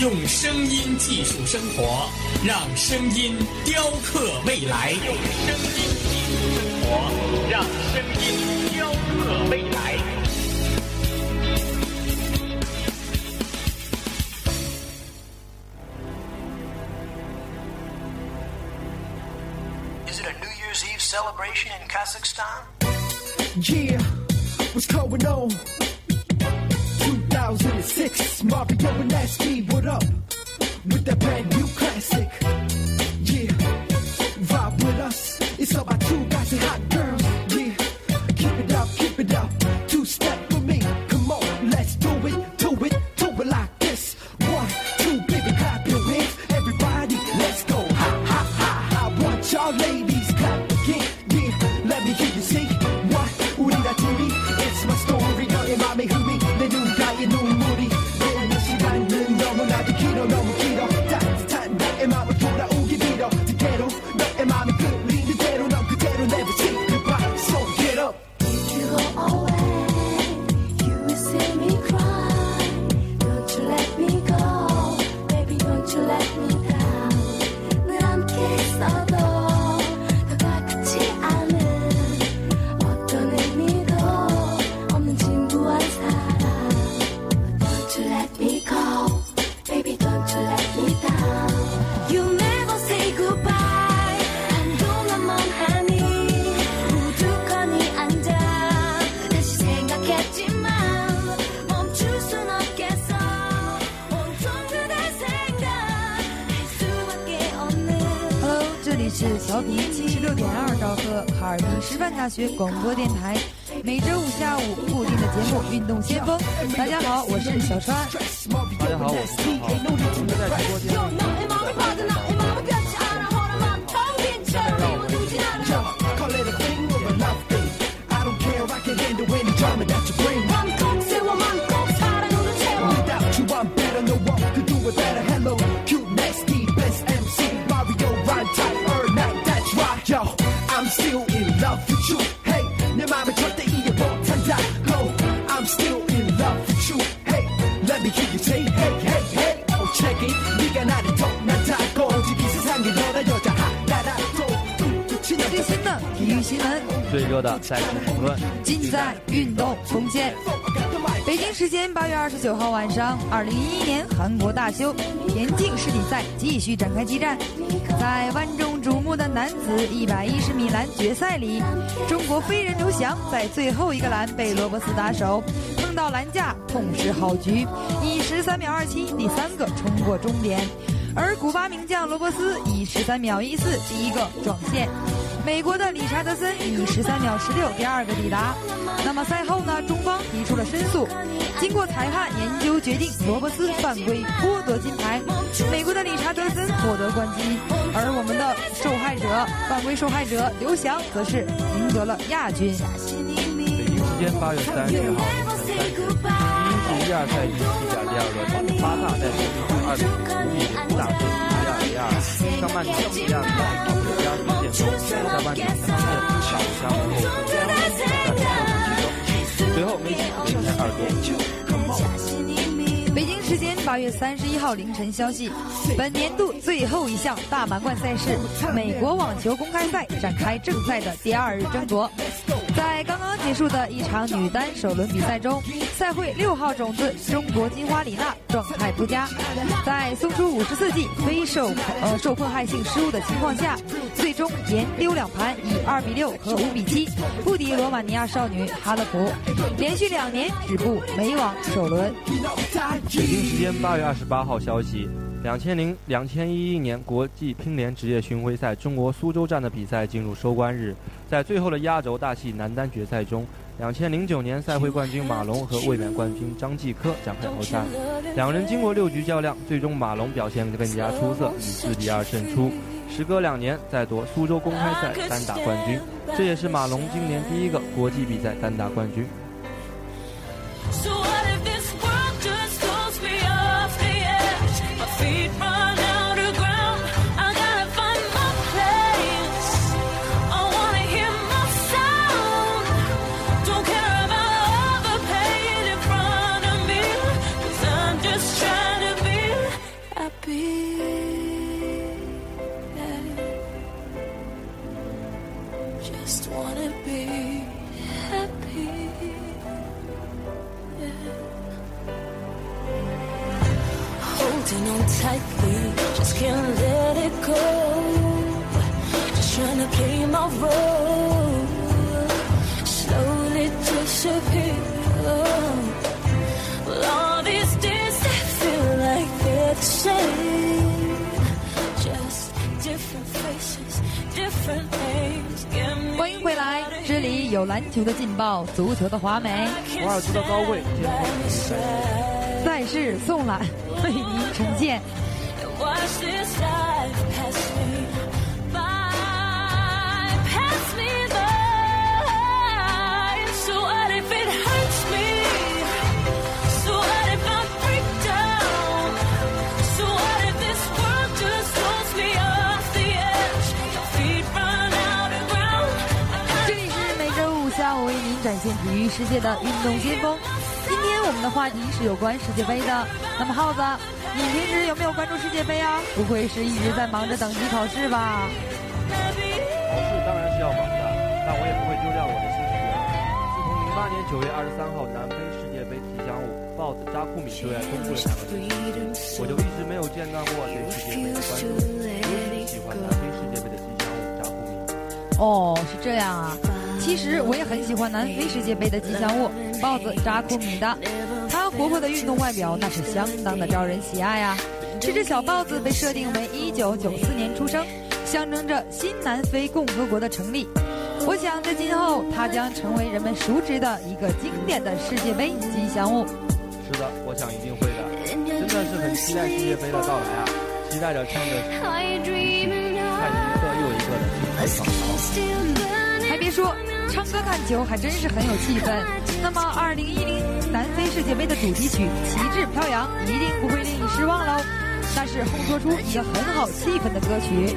用声音技术生活，让声音雕刻未来。用声音技术生活，让声音雕刻未来。Is it a New Year's Eve celebration in Kazakhstan? Yeah, what's going on? 2006, Mario and Nasty, what up? With that brand new classic. 学广播电台，每周五下午固定的节目《运动先锋》。大家好，我是小川。大家好。最热的赛事评论，尽在运动空间。北京时间八月二十九号晚上，二零一一年韩国大修田径世锦赛继续展开激战。在万众瞩目的男子一百一十米栏决赛里，中国飞人刘翔在最后一个栏被罗伯斯打手碰到栏架，痛失好局，以十三秒二七第三个冲过终点。而古巴名将罗伯斯以十三秒一四第一个撞线。美国的理查德森以十三秒十六第二个抵达。那么赛后呢，中方提出了申诉。经过裁判研究决定，罗伯斯犯规剥夺金牌，美国的理查德森获得冠军，而我们的受害者犯规受害者刘翔则是赢得了亚军。北京时间八月三十号凌晨三时，第一至一二赛季西甲第二轮，巴萨在首回合二比零无比的打胜亚雷亚尔。上半场维亚雷亚尔靠着加时建功，下半场他们打入加盟后，在最后最后梅西领先二多。北京时间八月三十一号凌晨消息，本年度最后一项大满贯赛事——美国网球公开赛展开正赛的第二日争夺。刚刚结束的一场女单首轮比赛中，赛会六号种子中国金花李娜状态不佳，在送出五十四记非受呃受迫害性失误的情况下，最终连丢两盘，以二比六和五比七不敌罗马尼亚少女哈勒普，连续两年止步美网首轮。北京时间八月二十八号消息，两千零两千一一年国际乒联职业巡回赛中国苏州站的比赛进入收官日，在最后的压轴大戏男单决赛中，两千零九年赛会冠军马龙和卫冕冠军张继科展开头战，两人经过六局较量，最终马龙表现更加出色，以四比二胜出。时隔两年再夺苏州公开赛单打冠军，这也是马龙今年第一个国际比赛单打冠军。Just wanna be 有篮球的劲爆，足球的华美，华尔兹的高位监控比赛。赛事送览为您呈现。世界的运动巅峰。今天我们的话题是有关世界杯的。那么耗子，你平时有没有关注世界杯啊？不会是一直在忙着等级考试吧？考试当然是要忙的，但我也不会丢掉我的兴趣啊。自从零八年九月二十三号南非世界杯吉祥物豹子扎库米对外公布了两个信息，我就一直没有间断过对世界杯的关注，尤其喜欢南非世界杯的吉祥物扎库米。哦，是这样啊。其实我也很喜欢南非世界杯的吉祥物豹子扎库米的，它活泼的运动外表那是相当的招人喜爱啊。这只小豹子被设定为1994年出生，象征着新南非共和国的成立。我想在今后，它将成为人们熟知的一个经典的世界杯吉祥物。是的，我想一定会的，真的是很期待世界杯的到来啊！期待着唱着看一个又一个的。还别说，唱歌看球还真是很有气氛。那么二零一零南非世界杯的主题曲《旗帜飘扬》一定不会令你失望喽。那是烘托出一个很好气氛的歌曲。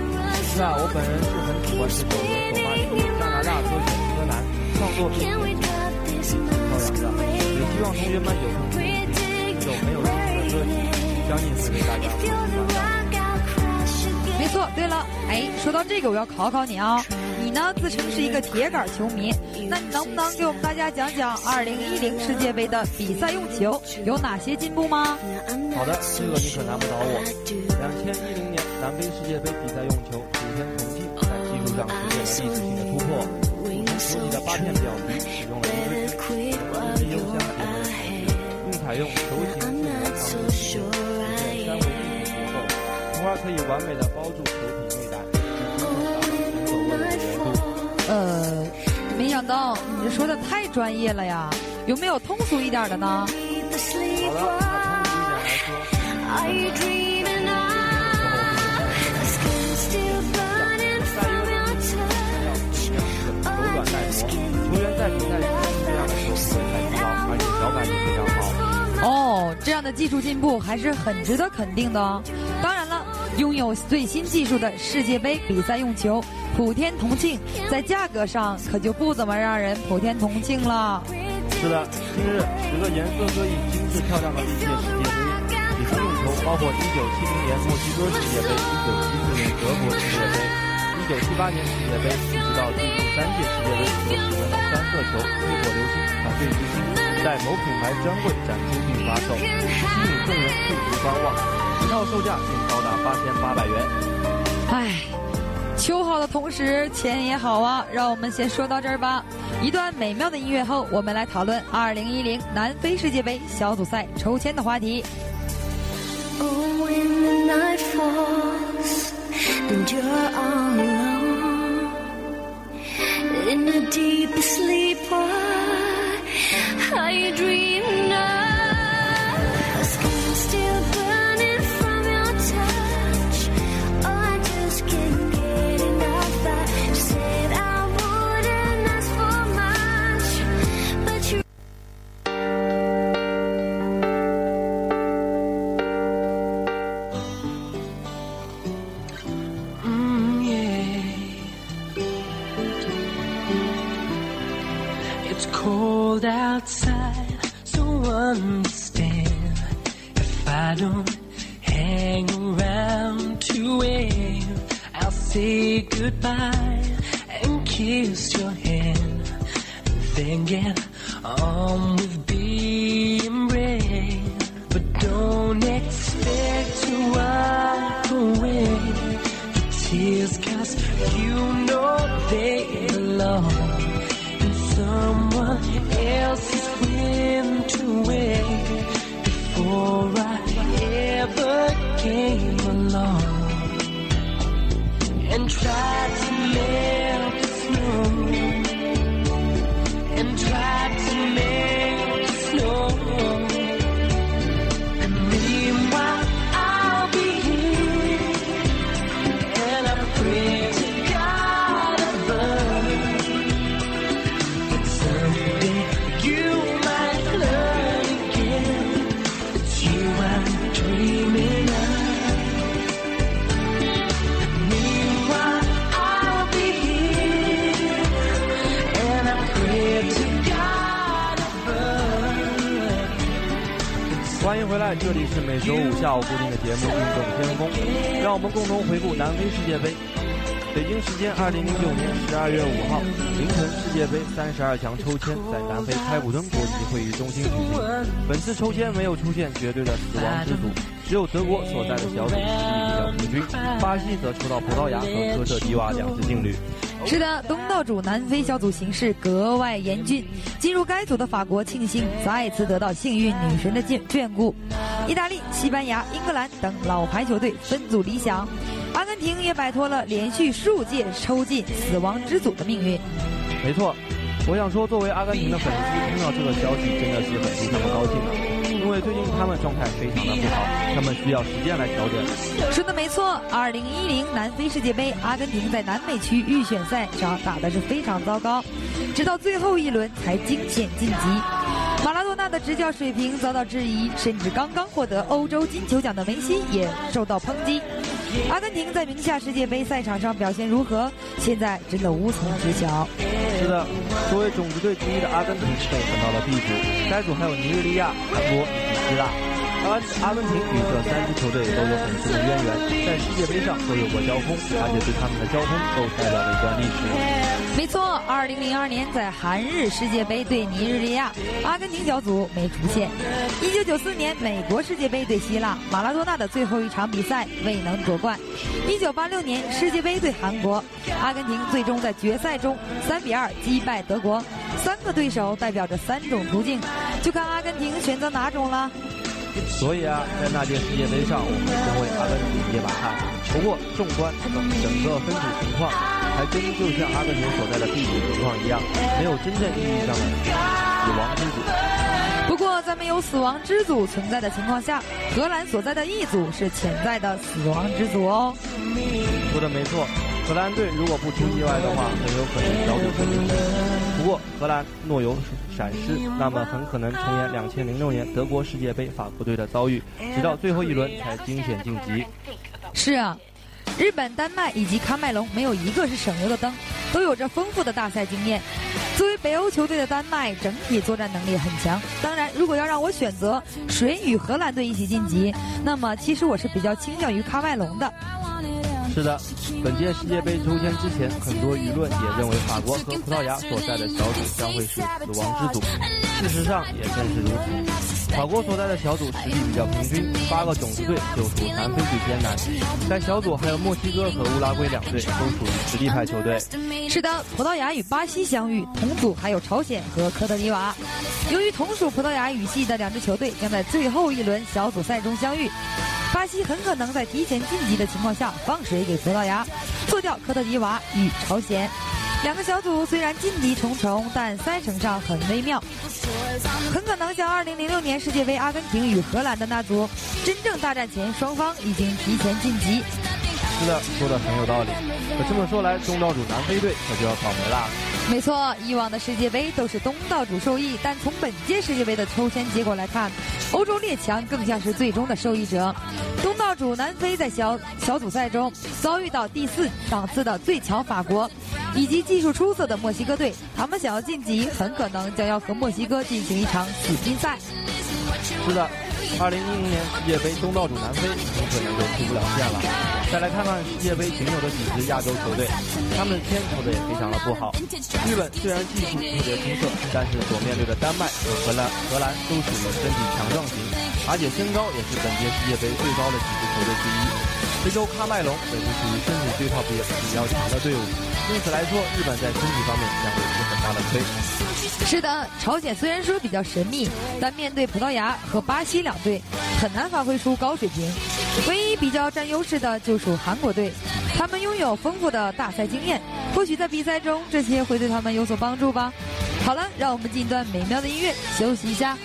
是啊，我本人是很喜欢这首由索马里加拿大歌手柯南创作并且飘扬的，也希望同学们有空听一首没有听的歌曲，相信会给大家获得欢乐。没错，对了，哎，说到这个，我要考考你啊、你呢自称是一个铁杆球迷，那你能不能给我们大家讲讲2010世界杯的比赛用球有哪些进步吗？好的，这个你可难不倒我。两千一零年南非世界杯比赛用球普天统计，在技术上实现了历史性的突破。球体的八片表皮使用了一根支支优相结合的材质，并采用球形复合长球形，在三维立体结构，从而可以完美的包住球呃，没想到你这说的太专业了呀，有没有通俗一点的呢？哦，这样的技术进步还是很值得肯定的哦。当然了，拥有最新技术的世界杯比赛用球普天同庆，在价格上可就不怎么让人普天同庆了。是的，近日十个颜色各异、精致漂亮的历届世界杯比赛用球，包括1970年墨西哥世界杯、1974年德国世界杯、1978年世界杯，一直到最近三届世界杯所使用的三色球，最火流星，团队之星在某品牌专柜展出并发售，吸引众人驻足观望，一套售价竟高达八千八百元。唉，球好的同时钱也好啊，让我们先说到这儿吧。一段美妙的音乐后，我们来讨论2010南非世界杯小组赛抽签的话题。Oh, cold outside, so understand if I don't hang around to wait. I'll say goodbye and kiss your hand, and then get on with to melt the snow. 这里是每周五下午固定的节目《运动先锋》，让我们共同回顾南非世界杯。北京时间二零零九年十二月五号凌晨，世界杯三十二强抽签在南非开普敦国际会议中心举行。本次抽签没有出现绝对的死亡之组，只有德国所在的小组实力比较平均，巴西则抽到葡萄牙和科特迪瓦两支劲旅。是的，东道主南非小组形势格外严峻。进入该组的法国庆幸再次得到幸运女神的眷眷顾，意大利、西班牙、英格兰等老牌球队分组理想，阿根廷也摆脱了连续数届抽进死亡之组的命运。没错，我想说，作为阿根廷的粉丝，听到这个消息真的是很替他们高兴啊，因为最近他们状态非常的不好，他们需要时间来调整。说的没错，二零一零南非世界杯，阿根廷在南美区预选赛上打的是非常糟糕，直到最后一轮才惊险晋级。马拉多纳的执教水平遭到质疑，甚至刚刚获得欧洲金球奖的梅西也受到抨击。阿根廷在名下世界杯赛场上表现如何，现在真的无从知晓。是的，作为种子队之一的阿根廷被分到了 B 组，该组还有尼日利亚、韩国以及希腊。阿阿根廷与这三支球队都有很深的渊源，在世界杯上都有过交锋，而且对他们的交锋都代表了一段历史。没错，二零零二年在韩日世界杯对尼日利亚，阿根廷小组没出现；一九九四年美国世界杯对希腊，马拉多纳的最后一场比赛未能夺冠；一九八六年世界杯对韩国，阿根廷最终在决赛中三比二击败德国。三个对手代表着三种途径，就看阿根廷选择哪种了。所以啊，在那届世界杯上，我们将为阿根廷捏把汗。不过，纵观整个分组情况，还真就像阿根廷所在的 B 组情况一样，没有真正意义上的死亡之组。不过，在没有死亡之组存在的情况下，荷兰所在的 E 组是潜在的死亡之组哦。说的没错，荷兰队如果不出意外的话，很有可能小组分出。不过，荷兰若有闪失，那么很可能重演2006年德国世界杯法国队的遭遇，直到最后一轮才惊险晋级。是啊，日本、丹麦以及喀麦隆没有一个是省油的灯，都有着丰富的大赛经验。作为北欧球队的丹麦，整体作战能力很强。当然，如果要让我选择谁与荷兰队一起晋级，那么其实我是比较倾向于喀麦隆的。是的，本届世界杯抽签之前，很多舆论也认为法国和葡萄牙所在的小组将会是死亡之组。事实上也正是如此，法国所在的小组实力比较平均，八个种子队就属南非最艰难。但小组还有墨西哥和乌拉圭两队，都属于实力派球队。是的，葡萄牙与巴西相遇，同组还有朝鲜和科特迪瓦。由于同属葡萄牙语系的两支球队将在最后一轮小组赛中相遇，巴西很可能在提前晋级的情况下放水给葡萄牙，做掉科特迪瓦与朝鲜。两个小组虽然劲敌重重，但赛程上很微妙。很可能像2006年世界杯阿根廷与荷兰的那组，真正大战前双方已经提前晋级。是的，说的很有道理。可这么说来，东道主南非队可就要倒霉啦。没错，以往的世界杯都是东道主受益，但从本届世界杯的抽签结果来看，欧洲列强更像是最终的受益者。东道主南非在小小组赛中遭遇到第四档次的最强法国，以及技术出色的墨西哥队，他们想要晋级，很可能将要和墨西哥进行一场死拼赛。是的，二零一零年世界杯东道主南非很可能就出不了线了。再来看看世界杯仅有的几支亚洲球队，他们的签投的也非常的不好。日本虽然技术特别出色，但是所面对的丹麦和荷兰荷兰都属于身体强壮型，而且身高也是本届世界杯最高的几支球队之一。非洲喀麦隆也是属于身体对抗比比较强的队伍，因此来说，日本在身体方面将会吃很大的亏。是的，朝鲜虽然说比较神秘，但面对葡萄牙和巴西两队，很难发挥出高水平。唯一比较占优势的就属韩国队，他们拥有丰富的大赛经验，或许在比赛中这些会对他们有所帮助吧。好了，让我们进一段美妙的音乐，休息一下。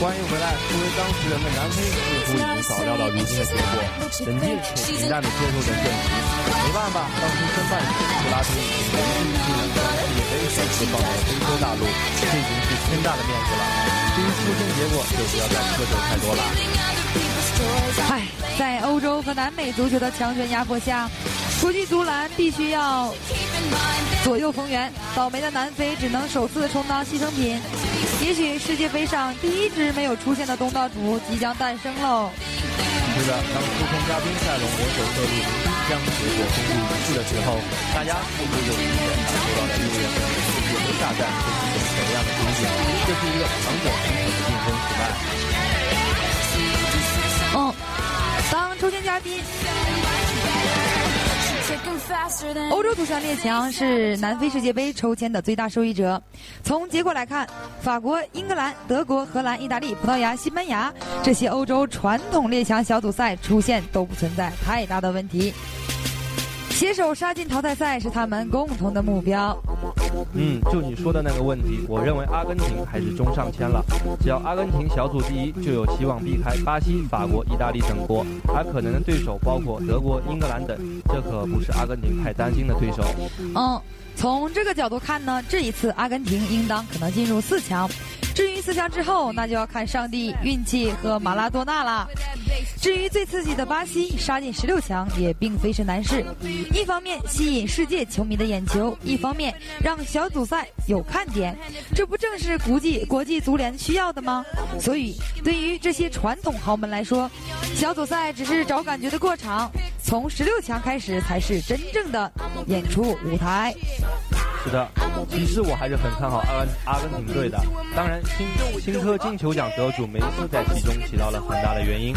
欢迎回来。作为当事人的南非似乎已经早料到如今的结果，冷静且平淡地接受着现实。没办法，当初申办时，布拉特已经仁至义尽地将世界杯首次放在了非洲大陆，这已经是天大的面子了。至于出现结果，就不要再苛求太多了。唉，在欧洲和南美足球的强权压迫下，国际足篮必须要左右逢源。倒霉的南非只能首次充当牺牲品。也许世界杯上第一只没有出现的东道主即将诞生喽。是的，当抽空嘉宾赛龙联手各路明星将结果公布仪式的时候，大家是不是就明显感受到了六月份的世界杯大战会是一种什么样的情景？这是一个强者集体的竞争时代。嗯，当抽签嘉宾欧洲足球列强是南非世界杯抽签的最大受益者。从结果来看，法国、英格兰、德国、荷兰、意大利、葡萄牙、西班牙这些欧洲传统列强小组赛出现都不存在太大的问题。携手杀进淘汰赛是他们共同的目标。嗯，就你说的那个问题，我认为阿根廷还是中上签了。只要阿根廷小组第一，就有希望避开巴西、法国、意大利等国，而可能的对手包括德国、英格兰等，这可不是阿根廷太担心的对手。嗯，从这个角度看呢，这一次阿根廷应当可能进入四强。至于四强之后，那就要看上帝、运气和马拉多纳了。至于最刺激的巴西杀进十六强，也并非是难事。一方面吸引世界球迷的眼球，一方面让小组赛有看点，这不正是国际国际足联需要的吗？所以，对于这些传统豪门来说，小组赛只是找感觉的过场，从十六强开始才是真正的演出舞台。是的，其实我还是很看好阿根阿根廷队的。当然，新新科金球奖得主梅西在其中起到了很大的原因。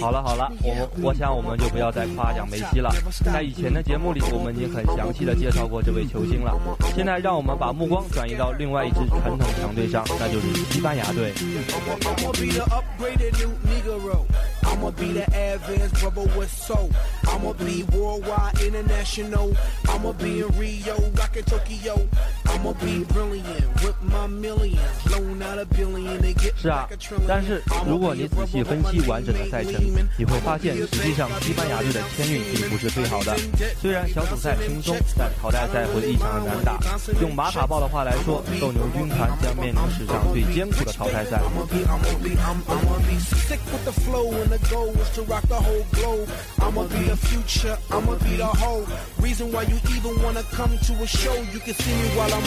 好了好了，我们我想我们就不要再夸奖梅西了。在以前的节目里，我们已经很详细的介绍过这位球星了。现在让我们把目光转移到另外一支传统强队上，那就是西班牙队。I'ma be the advanced brother with soul. I'ma be worldwide international. I'ma be in Rio, rockin' Tokyo. I'ma be brilliant with my millions. Loan out a billion and get 是啊.但是如果你仔细分析完整的赛程，你会发现，实际上西班牙队的签运并不是最好的。虽然小组赛轻松，但淘汰赛会异常的难打。用马卡报的话来说，斗牛军团将面临史上最艰苦的淘汰赛。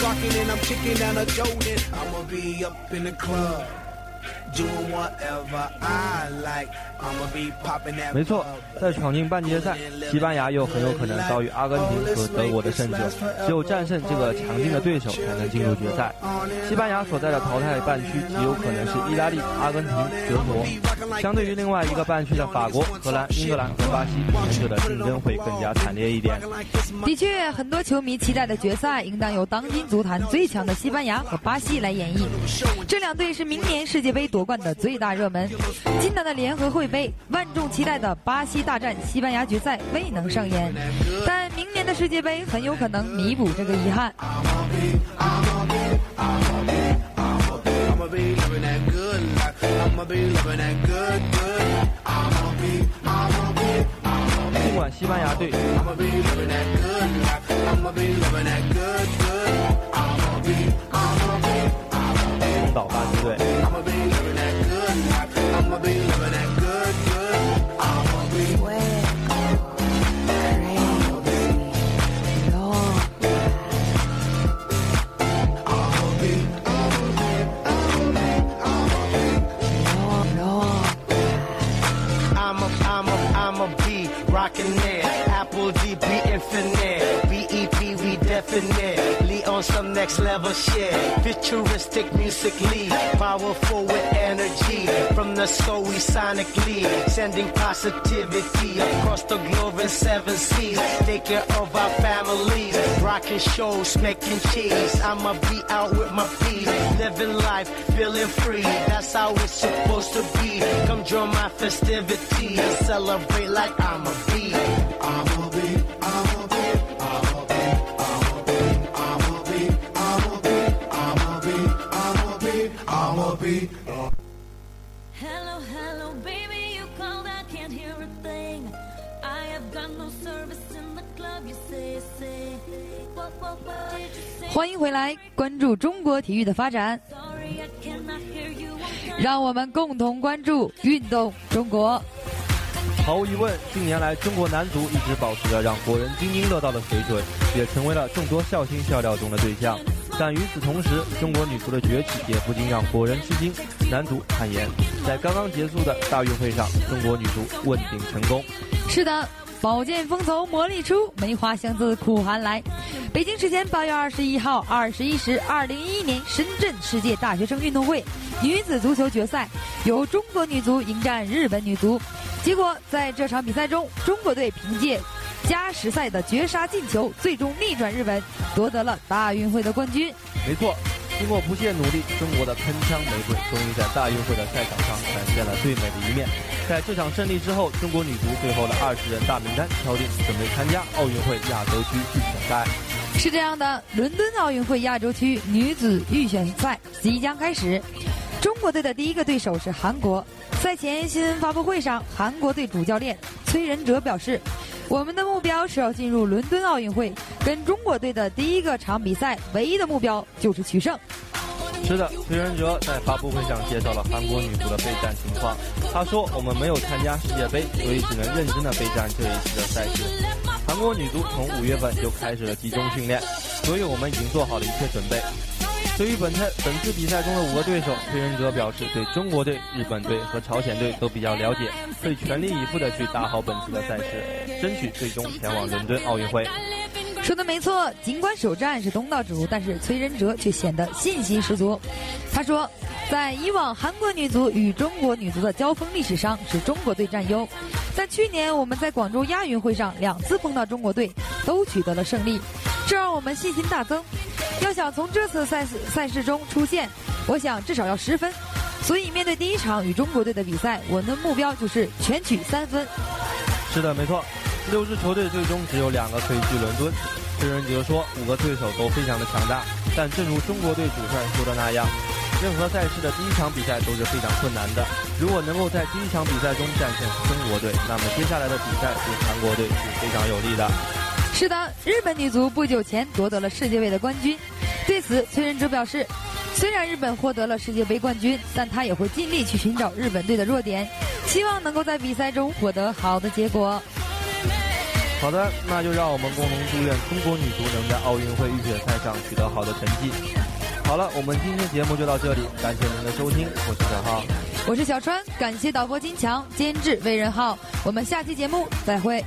Rocking and I'm kicking down a Jordan. I'ma be up in the club. 没错在闯进半决赛，西班牙又很有可能遭遇阿根廷和德国的胜者，只有战胜这个强劲的对手，才能进入决赛。西班牙所在的淘汰半区极有可能是意大利、阿根廷、德国，相对于另外一个半区的法国、荷兰、英格兰和巴西，前者的竞争会更加惨烈一点。的确，很多球迷期待的决赛应当由当今足坛最强的西班牙和巴西来演绎。这两队是明年世界杯夺冠的最大热门。今年的联合会杯，万众期待的巴西大战西班牙决赛未能上演，但明年的世界杯很有可能弥补这个遗憾。I'ma be living that good life. I'ma be living that good, good. I'ma be, I'ma be, 尽管西班牙队 next level shit. Futuristic musically. Powerful with energy. From the soul, we sonically. Sending positivity across the globe in seven seas. Take care of our families. Rockin' shows, making cheese. I'ma be out with my peas. Living life, feeling free. That's how it's supposed to be. Come join my festivity and celebrate like I'm a bee. 欢迎回来，关注中国体育的发展让我们共同关注运动中国。毫无疑问，近年来中国男足一直保持着让国人津津乐道的水准，也成为了众多笑星笑料中的对象。但与此同时，中国女足的崛起也不禁让国人吃惊。男足坦言，在刚刚结束的大运会上，中国女足问鼎成功。是的，宝剑锋从磨砺出，梅花香自苦寒来。北京时间八月二十一号二十一时，二零一一年深圳世界大学生运动会女子足球决赛，由中国女足迎战日本女足。结果在这场比赛中，中国队凭借加时赛的绝杀进球，最终逆转日本，夺得了大运会的冠军。没错，经过不懈努力，中国的铿锵玫瑰终于在大运会的赛场上展现了最美的一面。在这场胜利之后，中国女足最后的二十人大名单敲定，准备参加奥运会亚洲区预选赛。是这样的，伦敦奥运会亚洲区女子预选赛即将开始。中国队的第一个对手是韩国。赛前新闻发布会上，韩国队主教练崔仁哲表示：“我们的目标是要进入伦敦奥运会，跟中国队的第一个场比赛，唯一的目标就是取胜。”是的，崔仁哲在发布会上介绍了韩国女足的备战情况。他说：“我们没有参加世界杯，所以只能认真的备战这一次的赛事。韩国女足从五月份就开始了集中训练，所以我们已经做好了一切准备。”对于本次本次比赛中的五个对手，崔仁哲表示对中国队、日本队和朝鲜队都比较了解，会全力以赴的去打好本次的赛事，争取最终前往伦敦奥运会。说的没错，尽管首战是东道主，但是崔仁哲却显得信心十足。他说，在以往韩国女足与中国女足的交锋历史上，是中国队占优。但去年我们在广州亚运会上两次碰到中国队，都取得了胜利，这让我们信心大增。要想从这次赛事赛事中出现，我想至少要十分。所以面对第一场与中国队的比赛，我们的目标就是全取三分。是的，没错。六支球队最终只有两个可以去伦敦。崔仁哲说，五个对手都非常的强大，但正如中国队主帅说的那样，任何赛事的第一场比赛都是非常困难的。如果能够在第一场比赛中战胜中国队，那么接下来的比赛对韩国队是非常有利的。是的，日本女足不久前夺得了世界杯的冠军。对此，崔仁哲表示，虽然日本获得了世界杯冠军，但他也会尽力去寻找日本队的弱点，希望能够在比赛中获得好的结果。好的，那就让我们共同祝愿中国女足能在奥运会预选赛上取得好的成绩。好了，我们今天节目就到这里，感谢您的收听，我是小浩。我是小川，感谢导播金强，监制魏仁浩，我们下期节目再会。